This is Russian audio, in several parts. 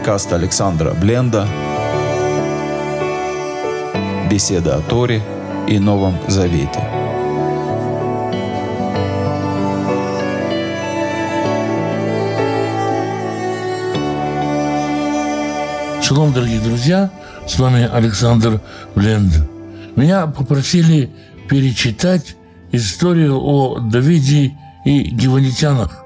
подкаст Александра Бленда «Беседа о Торе и Новом Завете». Шалом, дорогие друзья, с вами Александр Бленд. Меня попросили перечитать историю о Давиде и гиванитянах,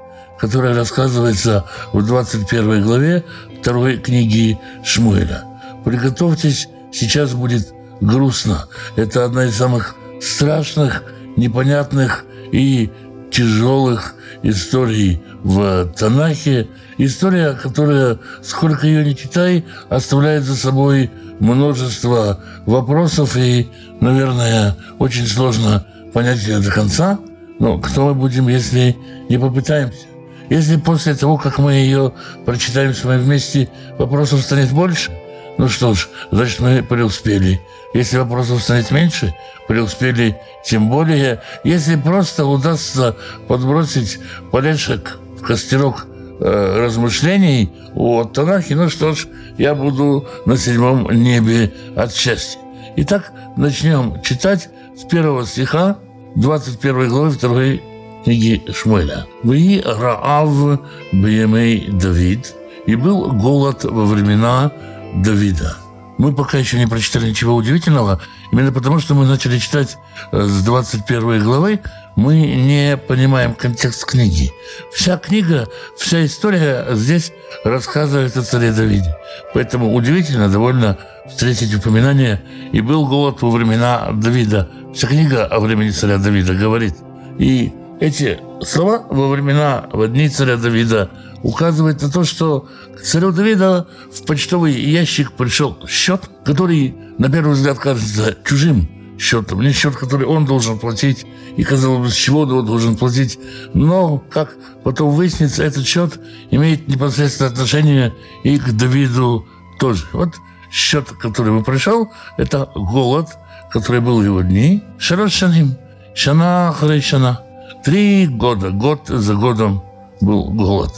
которая рассказывается в 21 главе второй книги Шмуэля. Приготовьтесь, сейчас будет грустно. Это одна из самых страшных, непонятных и тяжелых историй в Танахе. История, которая, сколько ее не читай, оставляет за собой множество вопросов и, наверное, очень сложно понять ее до конца. Но кто мы будем, если не попытаемся? Если после того, как мы ее прочитаем с вами вместе, вопросов станет больше, ну что ж, значит, мы преуспели. Если вопросов станет меньше, преуспели тем более. Если просто удастся подбросить полешек в костерок э, размышлений о Танахе, ну что ж, я буду на седьмом небе от счастья. Итак, начнем читать с первого стиха 21 главы 2 книги Шмуэля. «Вы Раав Бьемей Давид, и был голод во времена Давида». Мы пока еще не прочитали ничего удивительного, именно потому что мы начали читать с 21 главы, мы не понимаем контекст книги. Вся книга, вся история здесь рассказывает о царе Давиде. Поэтому удивительно довольно встретить упоминание «И был голод во времена Давида». Вся книга о времени царя Давида говорит. И эти слова во времена, в дни царя Давида указывают на то, что к царю Давида в почтовый ящик пришел счет, который, на первый взгляд, кажется чужим счетом, не счет, который он должен платить, и, казалось бы, с чего он должен платить. Но, как потом выяснится, этот счет имеет непосредственное отношение и к Давиду тоже. Вот счет, который ему пришел, это голод, который был в его дни. Шарашаним, шана харишана. Три года, год за годом был голод.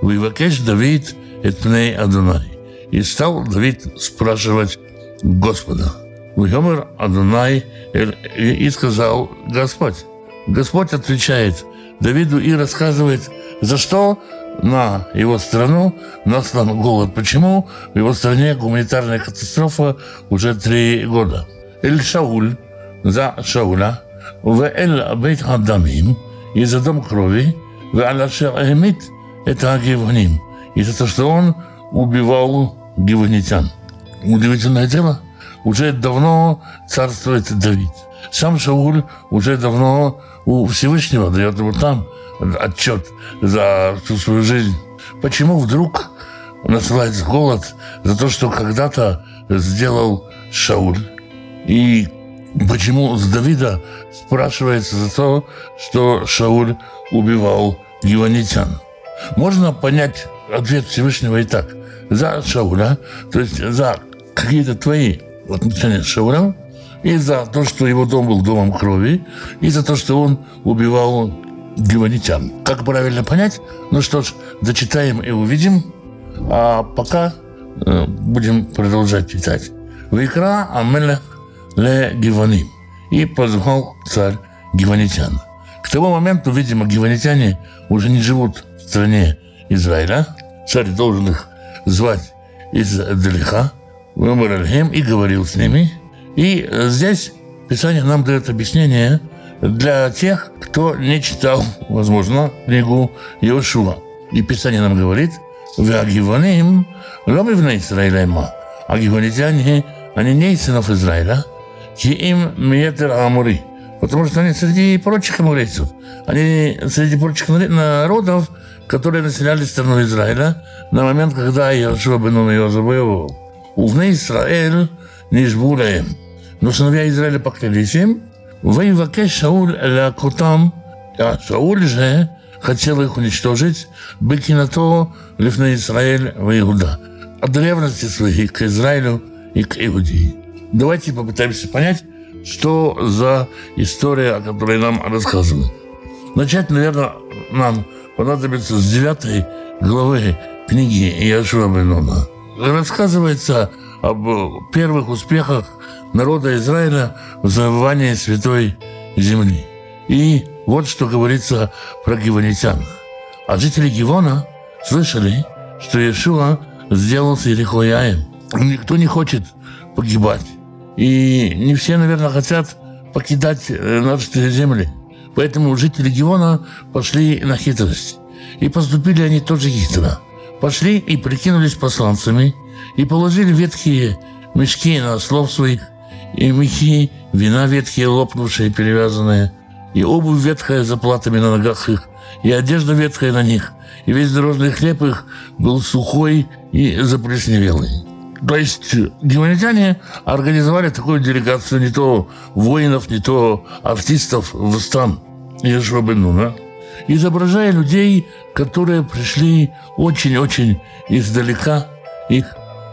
Вывакеш Давид этпней Адонай. И стал Давид спрашивать Господа. Вьомер Адонай и сказал Господь. Господь отвечает Давиду и рассказывает, за что на его страну наслан голод. Почему в его стране гуманитарная катастрофа уже три года. Эль Шауль за Шауля, в Эль Бейт Адамим – и за дом крови, Эмит – это Гиваним. И за то, что он убивал гиванитян. Удивительное дело, уже давно царствует Давид. Сам Шауль уже давно у Всевышнего дает ему там отчет за всю свою жизнь. Почему вдруг насылается голод за то, что когда-то сделал Шауль? И Почему с Давида спрашивается за то, что Шауль убивал гиванитян? Можно понять ответ Всевышнего и так. За Шауля, то есть за какие-то твои отношения с Шаулем, и за то, что его дом был домом крови, и за то, что он убивал гиванитян. Как правильно понять? Ну что ж, дочитаем и увидим. А пока э, будем продолжать читать. Викра Амелех Ле Гиваним. И позвал царь гиванитян. К тому моменту, видимо, гиванитяне уже не живут в стране Израиля. Царь должен их звать из далека, Вымаральхем, и говорил с ними. И здесь Писание нам дает объяснение для тех, кто не читал, возможно, книгу Иошуа. И Писание нам говорит, «Веагиваним ломивна Израиля А гиванитяне, они не из сынов Израиля, им метр амури. Потому что они среди прочих амурейцев, они среди прочих народов, которые населяли страну Израиля на момент, когда Иошуа бен Нун ее завоевывал. Увны Израиль нишбулаем. Но сыновья Израиля поклялись им, «Воеваке Шауль лякотам», а Шауль же хотел их уничтожить, быки на то лифна Израиль в Иуда. От древности своих к Израилю и к Иудии. Давайте попытаемся понять, что за история, о которой нам рассказывают. Начать, наверное, нам понадобится с девятой главы книги Иошуа Бенона. рассказывается об первых успехах народа Израиля в завоевании Святой Земли. И вот что говорится про гивонитян. А жители Гивона слышали, что Иешуа сделал с Ерихояем. Никто не хочет погибать. И не все, наверное, хотят покидать э, наши земли. Поэтому жители Гивона пошли на хитрость. И поступили они тоже хитро. Пошли и прикинулись посланцами, и положили ветхие мешки на слов своих, и мехи, вина ветхие, лопнувшие, перевязанные, и обувь ветхая за платами на ногах их, и одежда ветхая на них, и весь дорожный хлеб их был сухой и заплесневелый. То есть гуманитяне организовали такую делегацию не то воинов, не то артистов в стан да? изображая людей, которые пришли очень-очень издалека. Их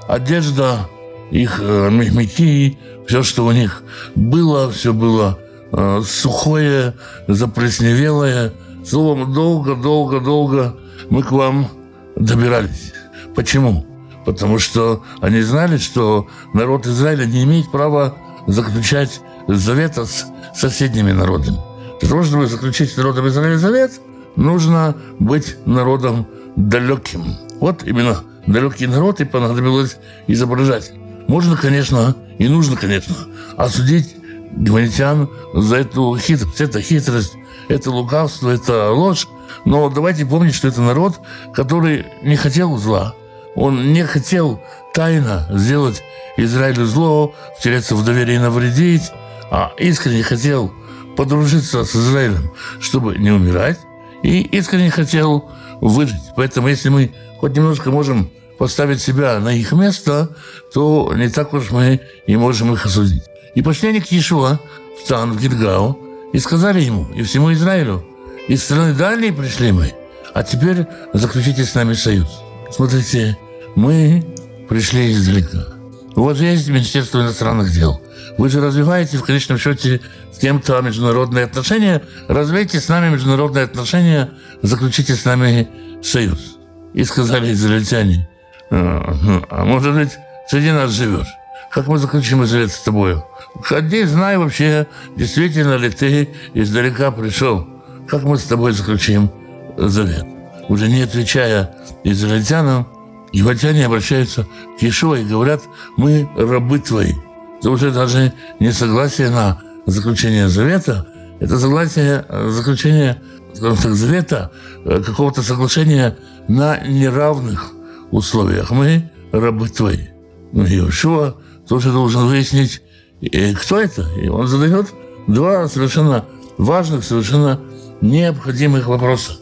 одежда, их э, мехмяки, все, что у них было, все было э, сухое, заплесневелое. Словом, долго-долго-долго мы к вам добирались. Почему? Потому что они знали, что народ Израиля не имеет права заключать завета с соседними народами. Для того, чтобы заключить с народом Израиля завет, нужно быть народом далеким. Вот именно далекий народ и понадобилось изображать. Можно, конечно, и нужно, конечно, осудить гуманитян за эту хитрость. Это хитрость, это лукавство, это ложь. Но давайте помнить, что это народ, который не хотел зла. Он не хотел тайно сделать Израилю зло, втереться в доверие и навредить, а искренне хотел подружиться с Израилем, чтобы не умирать, и искренне хотел выжить. Поэтому если мы хоть немножко можем поставить себя на их место, то не так уж мы и можем их осудить. И пошли они к Иешуа в стан, в Гильгау, и сказали ему, и всему Израилю, из страны дальней пришли мы, а теперь заключите с нами союз. Смотрите, мы пришли издалека. Же есть Министерство иностранных дел. Вы же развиваете в конечном счете с кем-то международные отношения. Развейте с нами международные отношения, заключите с нами союз. И сказали израильтяне, а, ну, а может быть, среди нас живешь? Как мы заключим завет с тобой? Ходи, знай вообще, действительно ли ты издалека пришел. Как мы с тобой заключим завет? Уже не отвечая израильтянам, Еготяне обращаются к Иешуа и говорят, мы рабы твои. Это уже даже не согласие на заключение завета, это согласие, заключение, так, завета, э, какого-то соглашения на неравных условиях. Мы рабы твои. Ну, Иешуа тоже должен выяснить, э, кто это. И он задает два совершенно важных, совершенно необходимых вопроса.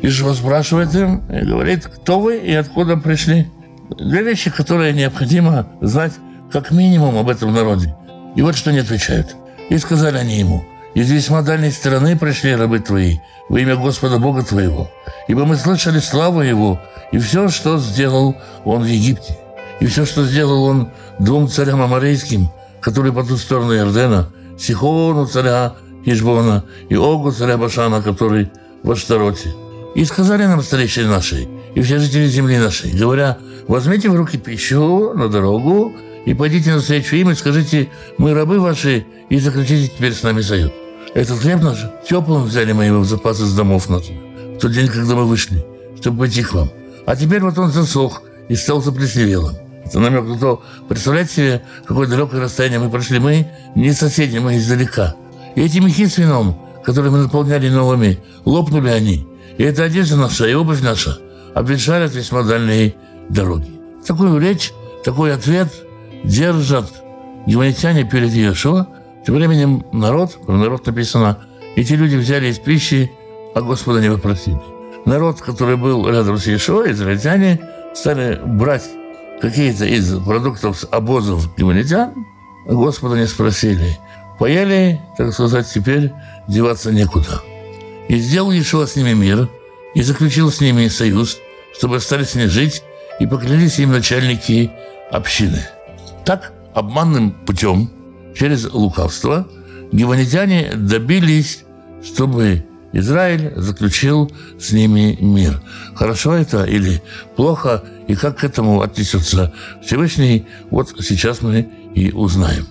Ишва спрашивает им и говорит, кто вы и откуда пришли. Две вещи, которые необходимо знать как минимум об этом народе. И вот что они отвечают. И сказали они ему, из весьма дальней страны пришли рабы твои во имя Господа Бога твоего. Ибо мы слышали славу Его и все, что сделал Он в Египте. И все, что сделал Он двум царям амарейским, которые по ту сторону Иордена, Сихону царя Хижбона и Огу царя Башана, который в Аштароте. И сказали нам старейшие наши, и все жители земли нашей, говоря, возьмите в руки пищу на дорогу и пойдите на навстречу им и скажите, мы рабы ваши, и заключите теперь с нами союз. Этот хлеб наш теплым взяли мы его в запас из домов наших в тот день, когда мы вышли, чтобы пойти к вам. А теперь вот он засох и стал заплесневелым. Это намек на то, представляете себе, какое далекое расстояние мы прошли. Мы не соседи, мы издалека. И эти мехи с вином, которые мы наполняли новыми, лопнули они – и эта одежда наша, и обувь наша обветшалят весьма дальние дороги. Такую речь, такой ответ держат гуманитяне перед Иешуа. Тем временем народ, про народ написано, эти люди взяли из пищи, а Господа не попросили. Народ, который был рядом с Иешуа, израильтяне, стали брать какие-то из продуктов с обозов гуманитян, а Господа не спросили. Поели, так сказать, теперь деваться некуда. И сделал Иешуа с ними мир, и заключил с ними союз, чтобы стали с ними жить, и поклялись им начальники общины. Так, обманным путем, через лукавство, гиванитяне добились, чтобы Израиль заключил с ними мир. Хорошо это или плохо, и как к этому отнесется Всевышний, вот сейчас мы и узнаем.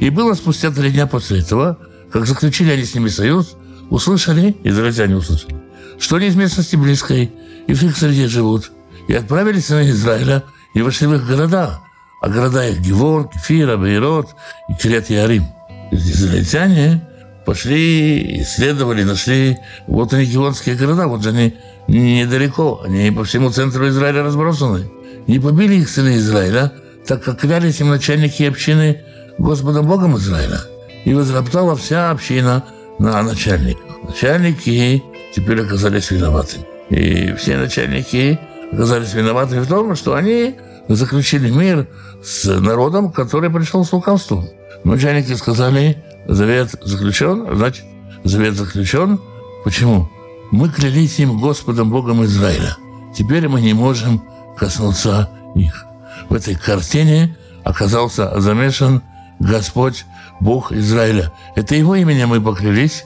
И было спустя три дня после этого, как заключили они с ними союз, услышали, израильтяне услышали, что они из местности близкой и в их среде живут, и отправились на Израиля и вошли в их города, а города их Гевор, Кефира, Бейрот и Кирят Ярим. Израильтяне пошли, исследовали, нашли, вот они геонские города, вот же они недалеко, они по всему центру Израиля разбросаны. Не побили их сыны Израиля, так как клялись им начальники общины Господом Богом Израиля. И возроптала вся община на начальников. Начальники теперь оказались виноватыми. И все начальники оказались виноватыми в том, что они заключили мир с народом, который пришел с лукавством. Начальники сказали, завет заключен, значит, завет заключен. Почему? Мы клялись им Господом Богом Израиля. Теперь мы не можем коснуться их. В этой картине оказался замешан Господь Бог Израиля. Это его именем мы поклялись,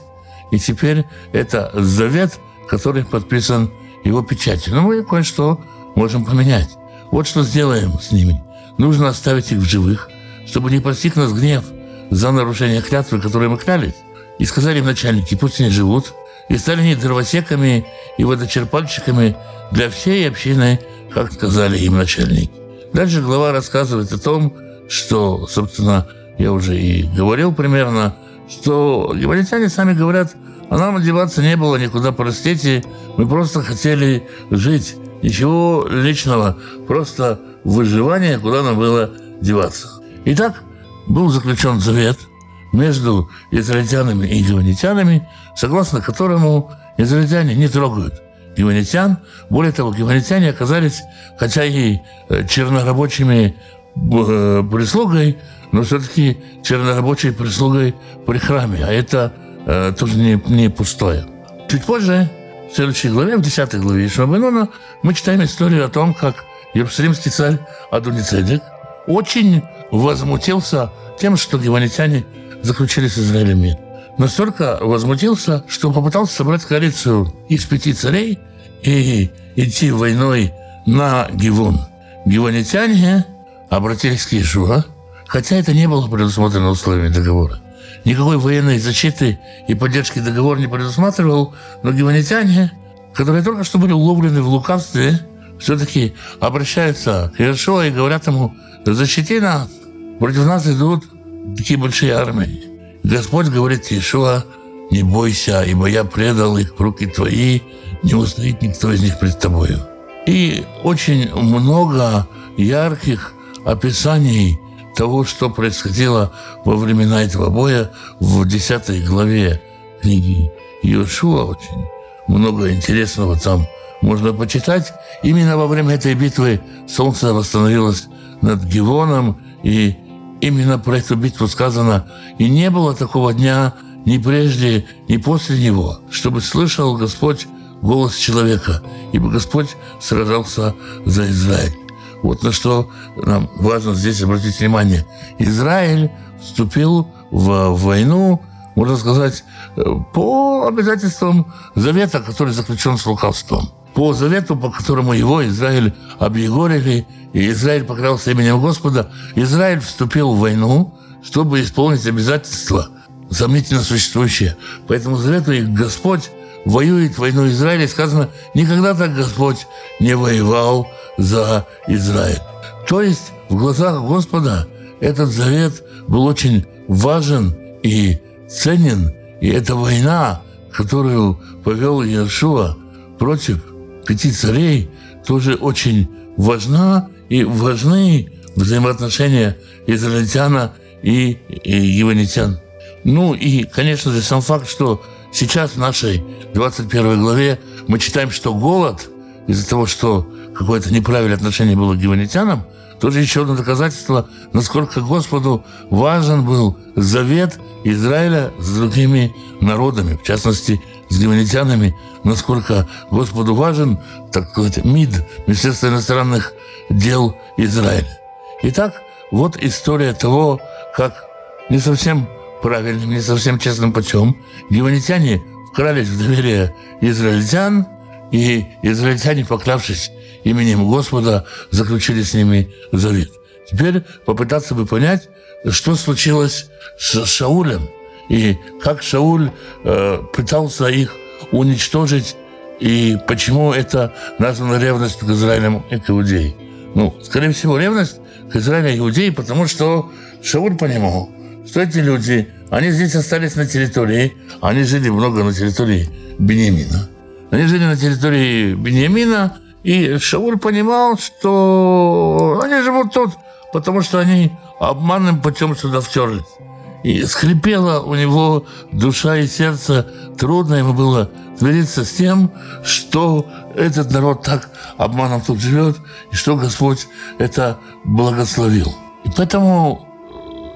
и теперь это завет, который подписан его печатью. Но мы кое-что можем поменять. Вот что сделаем с ними. Нужно оставить их в живых, чтобы не постиг нас гнев за нарушение клятвы, которой мы клялись. И сказали им начальники, пусть они живут. И стали они дровосеками и водочерпальщиками для всей общины, как сказали им начальники. Дальше глава рассказывает о том, что, собственно, я уже и говорил примерно, что гибалитяне сами говорят, а нам одеваться не было никуда, простите, мы просто хотели жить. Ничего личного, просто выживание, куда нам было деваться. Итак, был заключен завет между израильтянами и гиванитянами, согласно которому израильтяне не трогают гиванитян. Более того, гиванитяне оказались, хотя и э, чернорабочими прислугой, но все-таки чернорабочей прислугой при храме. А это э, тоже не, не пустое. Чуть позже, в следующей главе, в 10 главе Ишмабенона, мы читаем историю о том, как Иерусалимский царь Адуницедек очень возмутился тем, что гиванитяне заключили с Израилем мир. Настолько возмутился, что попытался собрать коалицию из пяти царей и идти войной на Гивон. Гиванитяне обратились к Иешуа, хотя это не было предусмотрено условиями договора. Никакой военной защиты и поддержки договор не предусматривал, но гиванитяне, которые только что были уловлены в лукавстве, все-таки обращаются к Иешуа и говорят ему, защити нас, против нас идут такие большие армии. Господь говорит Иешуа, не бойся, ибо я предал их в руки твои, не устоит никто из них пред тобою. И очень много ярких описаний того, что происходило во времена этого боя в 10 главе книги Иошуа. Очень много интересного там можно почитать. Именно во время этой битвы солнце восстановилось над Гивоном, и именно про эту битву сказано, и не было такого дня ни прежде, ни после него, чтобы слышал Господь голос человека, ибо Господь сражался за Израиль. Вот на что нам важно здесь обратить внимание. Израиль вступил в войну, можно сказать, по обязательствам завета, который заключен с лукавством. По завету, по которому его Израиль объегорили, и Израиль поклялся именем Господа, Израиль вступил в войну, чтобы исполнить обязательства, сомнительно существующие. По этому завету и Господь воюет войну Израиля. Сказано, никогда так Господь не воевал за Израиль. То есть в глазах Господа этот завет был очень важен и ценен. И эта война, которую повел Иешуа против пяти царей, тоже очень важна и важны взаимоотношения израильтяна и, и еванитян. Ну и, конечно же, сам факт, что сейчас в нашей 21 главе мы читаем, что голод из-за того, что какое-то неправильное отношение было к гиванитянам, тоже еще одно доказательство, насколько Господу важен был завет Израиля с другими народами, в частности, с гиванитянами, насколько Господу важен, так сказать, МИД, Министерство иностранных дел Израиля. Итак, вот история того, как не совсем правильным, не совсем честным путем гиванитяне вкрались в доверие израильтян, и израильтяне, поклявшись именем Господа, заключили с ними завет. Теперь попытаться бы понять, что случилось с Шаулем, и как Шауль э, пытался их уничтожить, и почему это названо ревность к Израилям и к Иудеи. Ну, скорее всего, ревность к Израилю и Иудеи, потому что Шауль понимал, что эти люди, они здесь остались на территории, они жили много на территории Бениамина. Они жили на территории Бениамина, и Шауль понимал, что они живут тут, потому что они обманным путем сюда втерлись. И скрипела у него душа и сердце. Трудно ему было смириться с тем, что этот народ так обманом тут живет, и что Господь это благословил. И поэтому,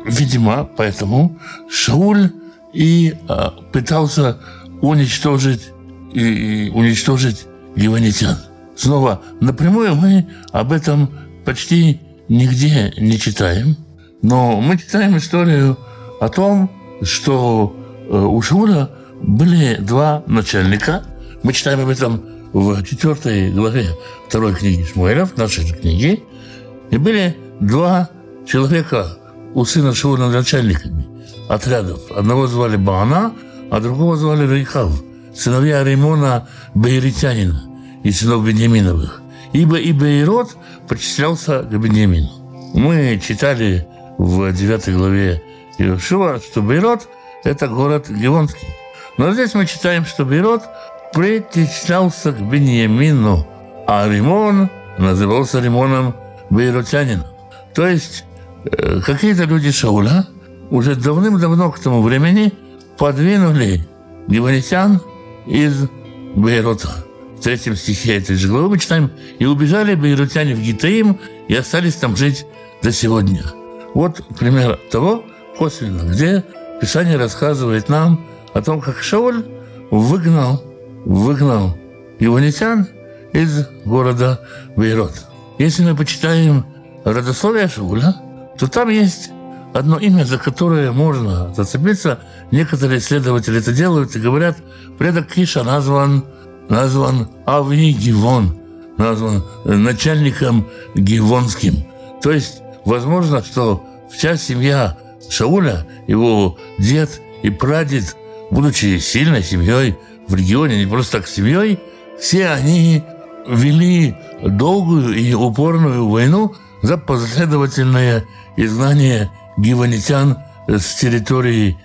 видимо, поэтому Шауль и а, пытался уничтожить и, уничтожить гиванитян. Снова напрямую мы об этом почти нигде не читаем, но мы читаем историю о том, что э, у Шауля были два начальника. Мы читаем об этом в четвертой главе второй книги Шмуэля, в нашей же книге. И были два человека у сына Шауля начальниками отрядов. Одного звали Баана, а другого звали Рейхав, сыновья Римона Бейритянина и сынов Беньяминовых. Ибо и Бейрот причислялся к Беньямину. Мы читали в 9 главе Иешуа, что Бейрот – это город Гевонский. Но здесь мы читаем, что Бейрот причислялся к Беньямину, а Римон назывался Римоном Бейротянином. То есть э, какие-то люди Шауля уже давным-давно к тому времени подвинули гевонитян из Бейрота. В третьем стихе этой же главы мы читаем «И убежали бейрутяне в Гитаим и остались там жить до сегодня». Вот пример того, косвенно, где Писание рассказывает нам о том, как Шауль выгнал, выгнал иванитян из города Бейрот. Если мы почитаем родословие Шауля, то там есть одно имя, за которое можно зацепиться. Некоторые исследователи это делают и говорят, предок Киша назван, назван Ави Гивон, назван начальником Гивонским. То есть, возможно, что вся семья Шауля, его дед и прадед, будучи сильной семьей в регионе, не просто так семьей, все они вели долгую и упорную войну за последовательное изгнание гиванитян с территории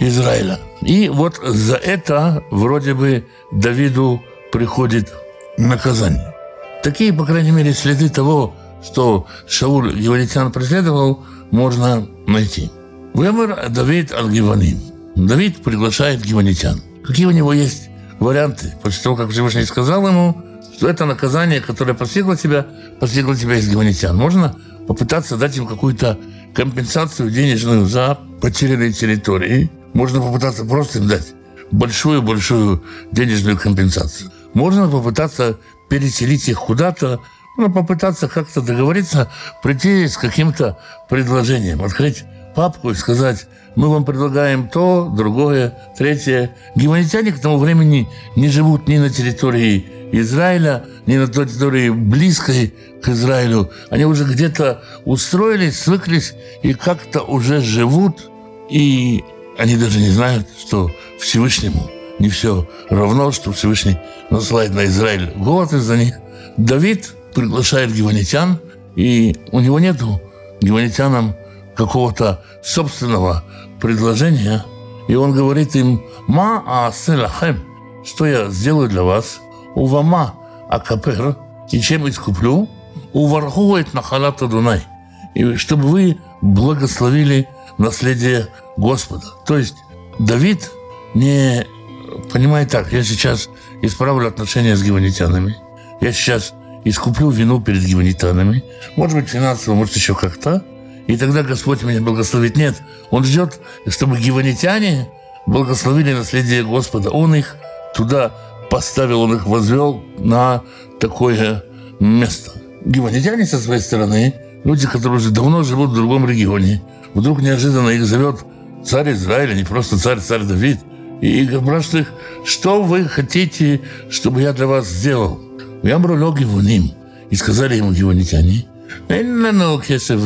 Израиля. И вот за это вроде бы Давиду приходит наказание. Такие, по крайней мере, следы того, что Шауль гиванитян преследовал, можно найти. Вемер Давид Аль-Гиваним. Давид приглашает гиванитян. Какие у него есть варианты? После того, как Всевышний сказал ему, что это наказание, которое постигло тебя, постигло тебя из гиванитян. Можно попытаться дать им какую-то компенсацию денежную за потерянные территории. Можно попытаться просто им дать большую-большую денежную компенсацию. Можно попытаться переселить их куда-то, ну, попытаться как-то договориться, прийти с каким-то предложением, открыть папку и сказать, мы вам предлагаем то, другое, третье. Гуманитяне к тому времени не живут ни на территории Израиля, ни на территории близкой к Израилю. Они уже где-то устроились, свыклись и как-то уже живут. И они даже не знают, что Всевышнему не все равно, что Всевышний насылает на Израиль голод из-за них. Давид приглашает гиванитян, и у него нету гиванитянам какого-то собственного предложения, и он говорит им «Ма ааселахем» – «Что я сделаю для вас?» «Увама акапер» – «И чем искуплю?» «Увархует нахалата Дунай» – «И чтобы вы благословили наследие Господа». То есть Давид не понимает так, я сейчас исправлю отношения с гиванитянами, я сейчас искуплю вину перед гиванитянами, может быть, финансово, может, еще как-то, и тогда Господь меня благословит. Нет, Он ждет, чтобы гиванитяне благословили наследие Господа. Он их туда поставил он их, возвел на такое место. Гиманитяне, со своей стороны, люди, которые уже давно живут в другом регионе, вдруг неожиданно их зовет царь Израиля, а не просто царь, царь Давид, и спрашивает их, что вы хотите, чтобы я для вас сделал? Я бролог его ним. И сказали ему гиманитяне, «Эллану кесев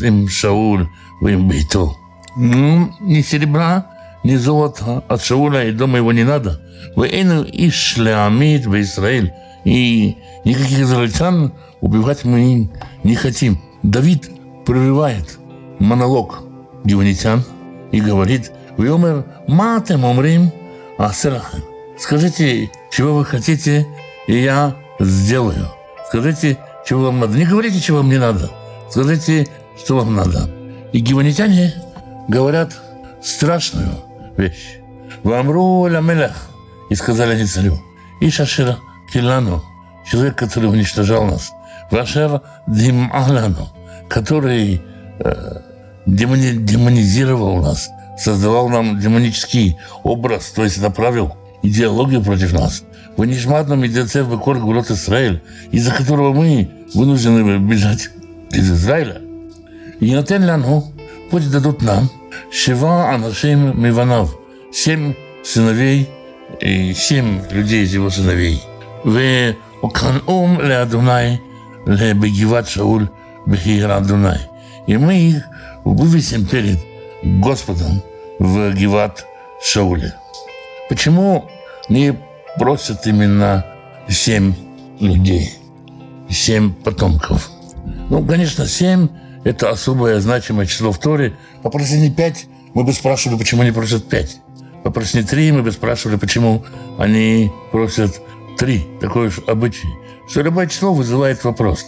им шауль, вы им бейто». Ну, не серебра, ни золота от Шауля и дома его не надо. Вы эйну иш леамид в Израиль. И никаких израильтян убивать мы не хотим. Давид прерывает монолог гиванитян и говорит, «Вьомер, матем умрим, а серахем». Скажите, чего вы хотите, и я сделаю. Скажите, чего вам надо. Не говорите, чего вам не надо. Скажите, что вам надо. И гиванитяне говорят страшную вещь. Вамру ламелях. И сказали они царю. И шашира килану. Человек, который уничтожал нас. Вашер дималану. Который э, демони, демонизировал нас. Создавал нам демонический образ. То есть направил идеологию против нас. Вы не шматном идете в Бекор Израиль, из-за которого мы вынуждены бежать из Израиля. И Нотен Лану, пусть дадут нам Шива Анашим Миванав, семь сыновей и семь людей из его сыновей. В Оканум Ле Адунай, Ле Бегиват Шауль, Бехир Адунай. И мы их вывесим перед Господом в Гиват Шауле. Почему не просят именно семь людей, семь потомков. Ну, конечно, семь – это особое значимое число в Торе. Попроси не пять, мы бы спрашивали, почему они просят пять. Попроси не три, мы бы спрашивали, почему они просят три. Такой уж обычай. Что любое число вызывает вопрос.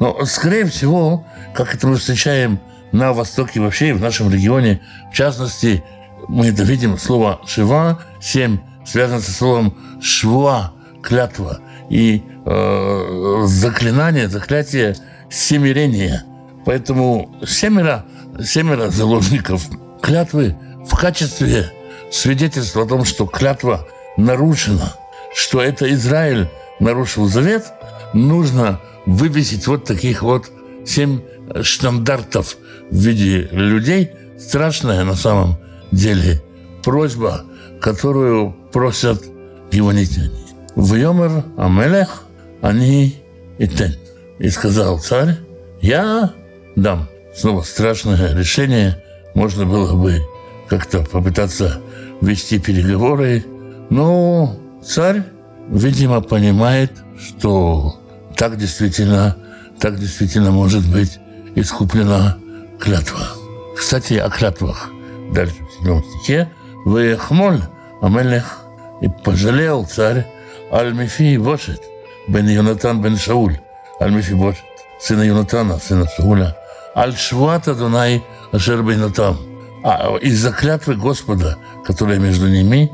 Но, скорее всего, как это мы встречаем на Востоке вообще и в нашем регионе, в частности, мы это видим, слово «шива», «семь», связано со словом «шва», «клятва» и э, заклинание, заклятие семирения. Поэтому семеро, семеро заложников клятвы в качестве свидетельства о том, что клятва нарушена, что это Израиль нарушил завет, нужно вывесить вот таких вот семь штандартов в виде людей. Страшная на самом деле просьба, которую просят гиванитяне. Вьомер Амелех они и тен. И сказал царь, я дам. Снова страшное решение. Можно было бы как-то попытаться вести переговоры. Но царь, видимо, понимает, что так действительно, так действительно может быть искуплена клятва. Кстати, о клятвах. Дальше в седьмом стихе. Вехмоль Амелех и пожалел царь Аль-Мифи Бошет, бен Йонатан бен Шауль, Аль-Мифи Бошет, сына Йонатана, сына Шауля, Аль-Швата Дунай Ашер Бейнатам, а из-за клятвы Господа, которая между ними,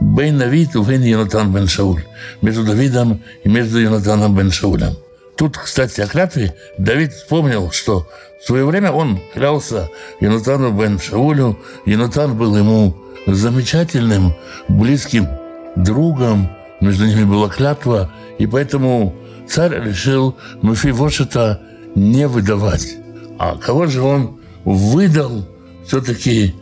Бен Давид и Бен Йонатан бен Шауль, между Давидом и между Йонатаном бен Шаулем. Тут, кстати, о клятве Давид вспомнил, что в свое время он клялся Йонатану бен Шаулю. Йонатан был ему замечательным, близким другом. Между ними была клятва. И поэтому царь решил Мефивошета не выдавать. А кого же он выдал все-таки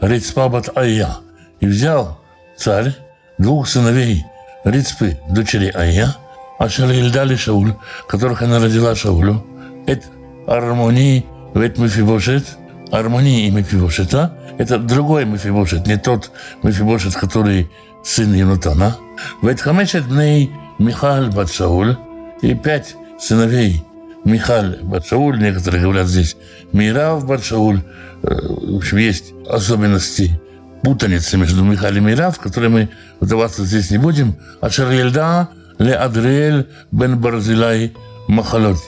Рицпабат Айя. И взял царь двух сыновей Рицпы, дочери Айя, Ашер Ильдали Шауль, которых она родила Шаулю, это Армонии, Вет Мефибошет, Армонии и Мефибошета, это другой Мефибошет, не тот Мефибошет, который сын Юнатана. Вет Хамешет Бней Михаль Бат Шауль, и пять сыновей Михаль Батшауль, некоторые говорят здесь Мирав Батшауль. В общем, есть особенности путаницы между Михаль и Мирав, в которые мы вдаваться здесь не будем. А Шарлельда Ле Адриэль Бен Барзилай Махалот.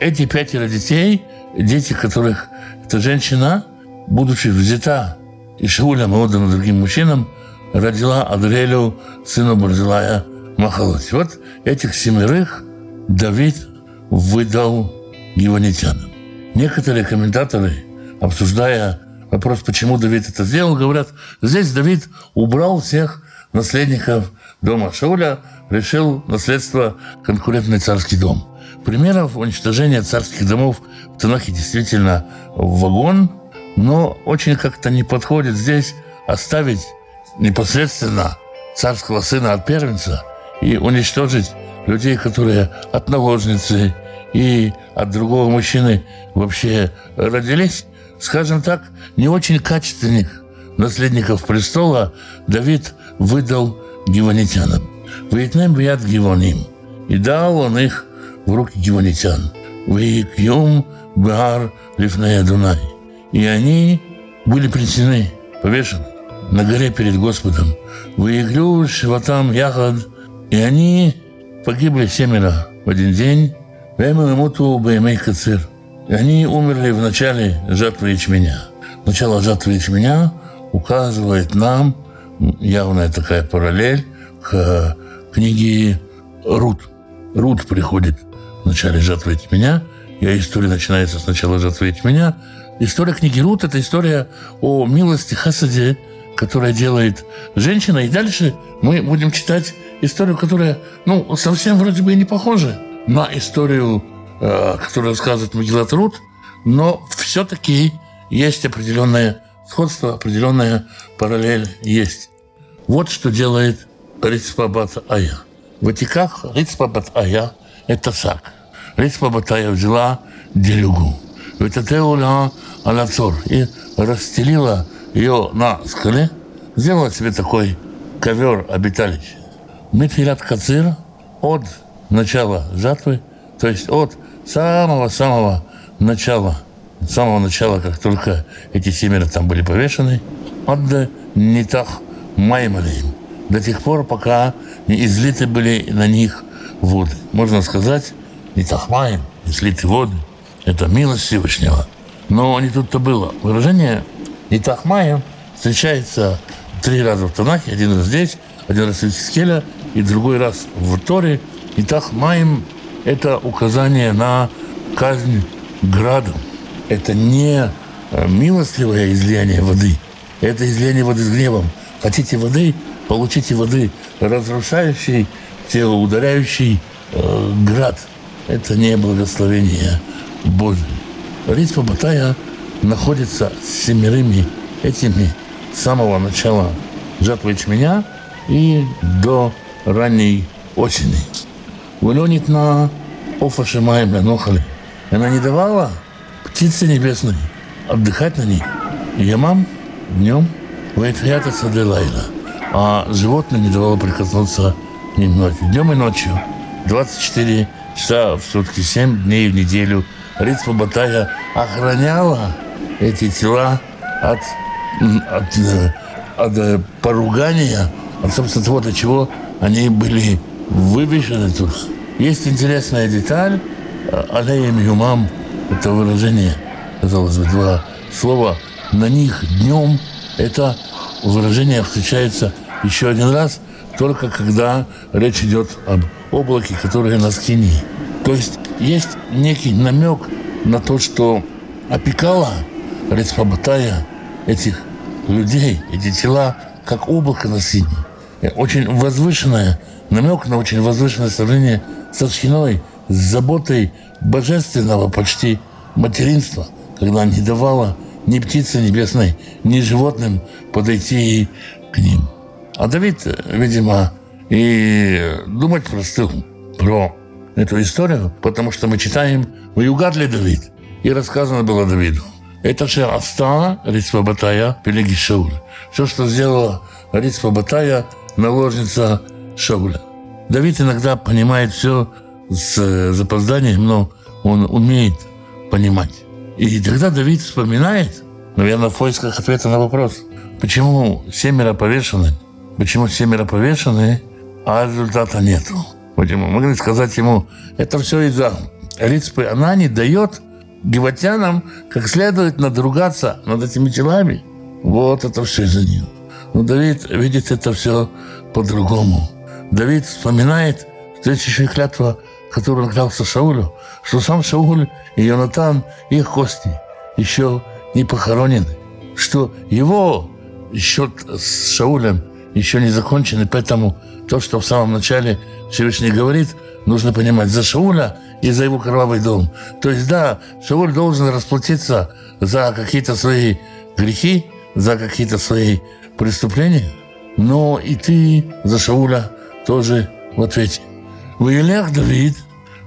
Эти пятеро детей, дети которых эта женщина, будучи взята и Шаулем и отдана другим мужчинам, родила Адриэлю, сыну Барзилая Махалот. Вот этих семерых Давид выдал гиванитянам. Некоторые комментаторы, обсуждая вопрос, почему Давид это сделал, говорят, здесь Давид убрал всех наследников дома Шауля, решил наследство конкурентный царский дом. Примеров уничтожения царских домов в Танахе действительно вагон, Но очень как-то не подходит здесь оставить непосредственно царского сына от первенца и уничтожить людей, которые от наложницы и от другого мужчины вообще родились, скажем так, не очень качественных наследников престола Давид выдал гиванитянам. Вейтнем бият гиваним. И дал он их в руки гиванитян. Вейкьем бар лифная Дунай. И они были принесены, повешены на горе перед Господом. Выиглю шиватам ягод. И они погибли семеро в один день. И они умерли в начале жатвы ячменя. Начало жатвы ячменя указывает нам, явная такая параллель, к книге Рут. Рут приходит в начале жатвы ячменя, и история начинается с начала жатвы ячменя. История книги Рут – это история о милости Хасаде, которая делает женщина. И дальше мы будем читать историю, которая, ну, совсем вроде бы и не похожа на историю, э, которую рассказывает Магилат Рут, но все-таки есть определенное сходство, определенная параллель есть. Вот что делает Рицпабат Ая. В Ватиках Рицпабат Ая – это сак. Рицпабат Ая взяла делюгу. Ветатеуля Алацор и расстелила ее на скале, сделала себе такой ковер обиталища. Митхилят Кацир от начала жатвы, то есть от самого-самого начала, с самого начала, как только эти семеро там были повешены, от Нитах Маймалием, до тех пор, пока не излиты были на них воды. Можно сказать, Нитах Майм, излиты воды, это милость Всевышнего. Но не тут-то было. Выражение Нитах Майм встречается три раза в Танахе, один раз здесь, один раз в Искеля и другой раз в Торе. Итак, Майм – это указание на казнь градом. Это не э, милостливое излияние воды, это излияние воды с гневом. Хотите воды, получите воды, разрушающий, тело ударяющий э, град. Это не благословение Божие. Рицпа Батая находится с семерыми этими с самого начала жатвы ячменя и до ранней осени. Вылёнит на Офа Шимаем Нохали. Она не давала птице небесной отдыхать на ней. Ямам днем Вайтхията Саделайла. А животным не давало прикоснуться к ним ночью. Днем и ночью. 24 часа в сутки, 7 дней в неделю. Рицпа Батая охраняла эти тела от, от, от, от поругания, от, собственно, того, до чего они были вывешены тут. Есть интересная деталь. Алеем юмам – это выражение, казалось бы, два слова. На них днем это выражение встречается еще один раз, только когда речь идет об облаке, которое на скине. То есть есть некий намек на то, что опекала Рецпабатая этих людей, эти тела, как облако на сине. Очень возвышенное, намек на очень возвышенное сравнение со Шхиной, с заботой божественного почти материнства, когда не давала ни птице небесной, ни животным подойти к ним. А Давид, видимо, и думать простыл про эту историю, потому что мы читаем «Ваюгад ли Давид?» И рассказано было Давиду. Это же Аста Рицва Батая Пелеги Шауль. Все, что сделала Рицва Батая, наложница Шауля. Давид иногда понимает все с запозданием, но он умеет понимать. И тогда Давид вспоминает, наверное, в поисках ответа на вопрос, почему семеро повешены, почему семеро повешены, а результата нету. Почему? Могли сказать ему, это все из-за Рицпы. Она не дает гиватянам как следует надругаться над этими телами. Вот это все из-за нее. Но Давид видит это все по-другому. Давид вспоминает, и клятва, которую он клялся Шаулю, что сам Шауль и Йонатан, их кости еще не похоронены, что его счет с Шаулем еще не закончены, поэтому то, что в самом начале Всевышний говорит, нужно понимать за Шауля и за его кровавый дом. То есть, да, Шауль должен расплатиться за какие-то свои грехи, за какие-то свои преступления, но и ты за Шауля тоже в ответе. Ваилех Давид,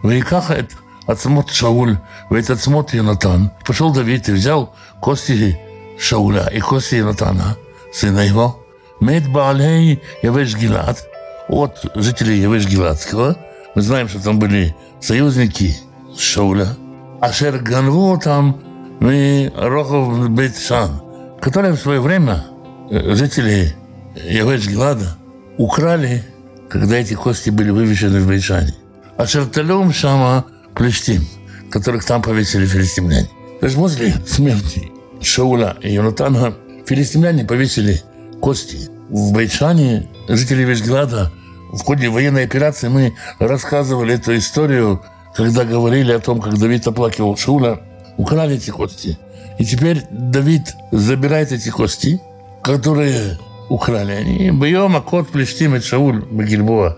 Ваикахет, Ацмот Шауль, Ваитацмот Йонатан. Пошел Давид и взял кости Шауля и кости Йонатана, сына его, Мед Баалей Явеш Гилад, от жителей Явеш Гиладского. Мы знаем, что там были союзники Шауля. Ашер Ганву там мы Рохов Бейтшан, которые в свое время э, жители Явеш Гилада украли, когда эти кости были вывешены в Бейтшане. А Шерталем Шама Плештим, которых там повесили филистимляне. То есть после смерти Шауля и Йонатана филистимляне повесили кости. В Бейтшане жители Вешграда в ходе военной операции мы рассказывали эту историю, когда говорили о том, как Давид оплакивал Шауля, украли эти кости. И теперь Давид забирает эти кости, которые украли они. Бьем, а кот Плештим и Шауль Багильбоа.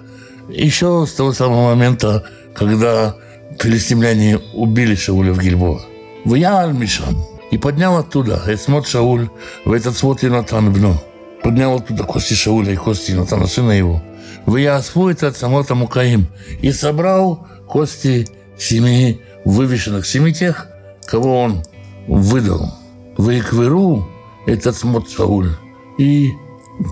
Еще с того самого момента, когда филистимляне убили Шауля в Гильбоа. В Яаль. И поднял оттуда Эсмот Шауль в этот свод Йонатан Бно. Поднял оттуда кости Шауля и кости Йонатана, сына его. В Яасфу это Самота Мукаим. И собрал кости семи вывешенных, семи тех, кого он выдал. В Икверу этот Смот Шауль. И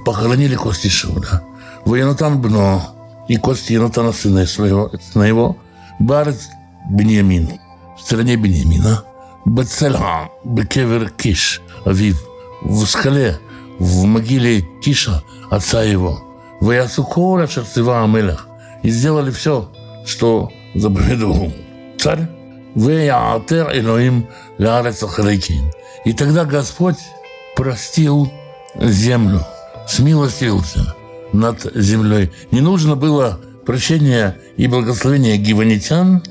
похоронили кости Шауля. В Йонатан Бно и кости Йонатана, сына своего, сына его, Барец Беньямин, в стране Беньямина, Бацельха, Бекевер Киш, Авив, в скале, в могиле Киша, отца его, в Ясукора Шерцева Амелях, и сделали все, что заповедовал царь, в Яатер Элоим Ахарейкин. И тогда Господь простил землю, смилостился над землей. Не нужно было прощения и благословения гиванитян.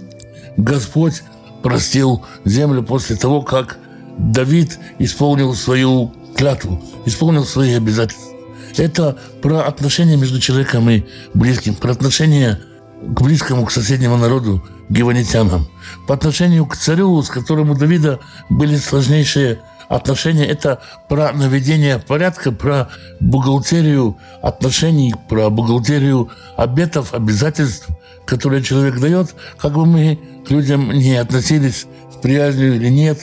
Господь простил землю после того, как Давид исполнил свою клятву, исполнил свои обязательства. Это про отношения между человеком и близким, про отношения к близкому, к соседнему народу, гиванитянам. По отношению к царю, с которым у Давида были сложнейшие отношения, это про наведение порядка, про бухгалтерию отношений, про бухгалтерию обетов, обязательств, которые человек дает, как бы мы к людям не относились с приязнью или нет,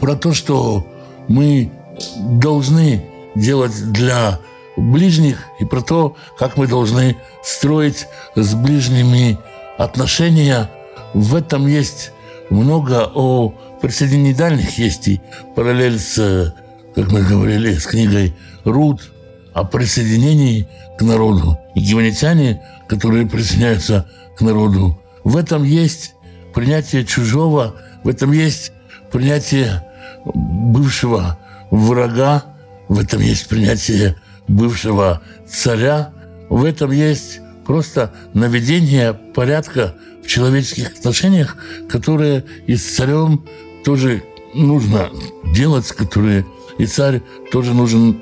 про то, что мы должны делать для ближних и про то, как мы должны строить с ближними отношения. В этом есть много о присоединении дальних, есть и параллель с, как мы говорили, с книгой Рут о присоединении к народу. И гиванитяне, которые присоединяются к народу, в этом есть принятие чужого, в этом есть принятие бывшего врага, в этом есть принятие бывшего царя, в этом есть просто наведение порядка в человеческих отношениях, которые и с царем тоже нужно делать, которые и царь тоже нужен,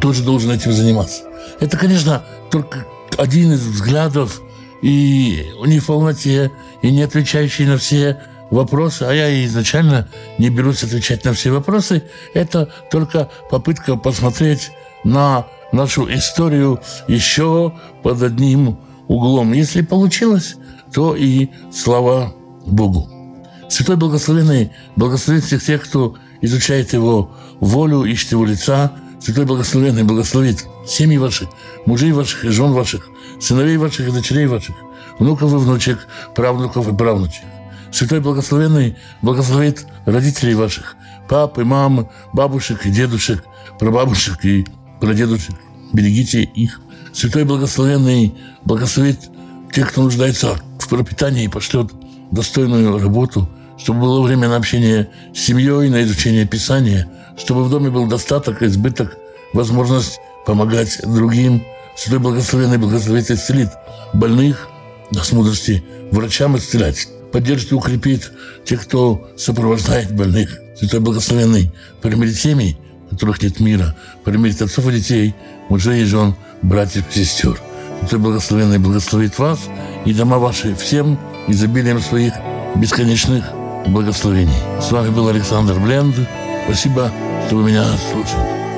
тоже должен этим заниматься. Это, конечно, только один из взглядов и не в полноте, и не отвечающий на все вопросы, а я изначально не берусь отвечать на все вопросы, это только попытка посмотреть на нашу историю еще под одним углом. Если получилось, то и слава Богу. Святой Благословенный благословит всех тех, кто изучает Его волю, ищет Его лица. Святой Благословенный благословит семьи ваших, мужей ваших и жен ваших, сыновей ваших и дочерей ваших, внуков и внучек, правнуков и правнучек. Святой Благословенный благословит родителей ваших, пап и мам, бабушек и дедушек, прабабушек и прадедушек. Берегите их. Святой Благословенный благословит тех, кто нуждается в пропитании и пошлет достойную работу, чтобы было время на общение с семьей, на изучение Писания, чтобы в доме был достаток, избыток, возможность помогать другим. Святой Благословенный благословит и исцелит больных, даст мудрости врачам исцелять, поддержит и укрепит тех, кто сопровождает больных. Святой Благословенный примирит семьи, которых нет мира, примирить отцов и детей, мужей и жен, братьев и сестер. Ты благословенный благословит вас и дома ваши всем изобилием своих бесконечных благословений. С вами был Александр Бленд. Спасибо, что вы меня слушали.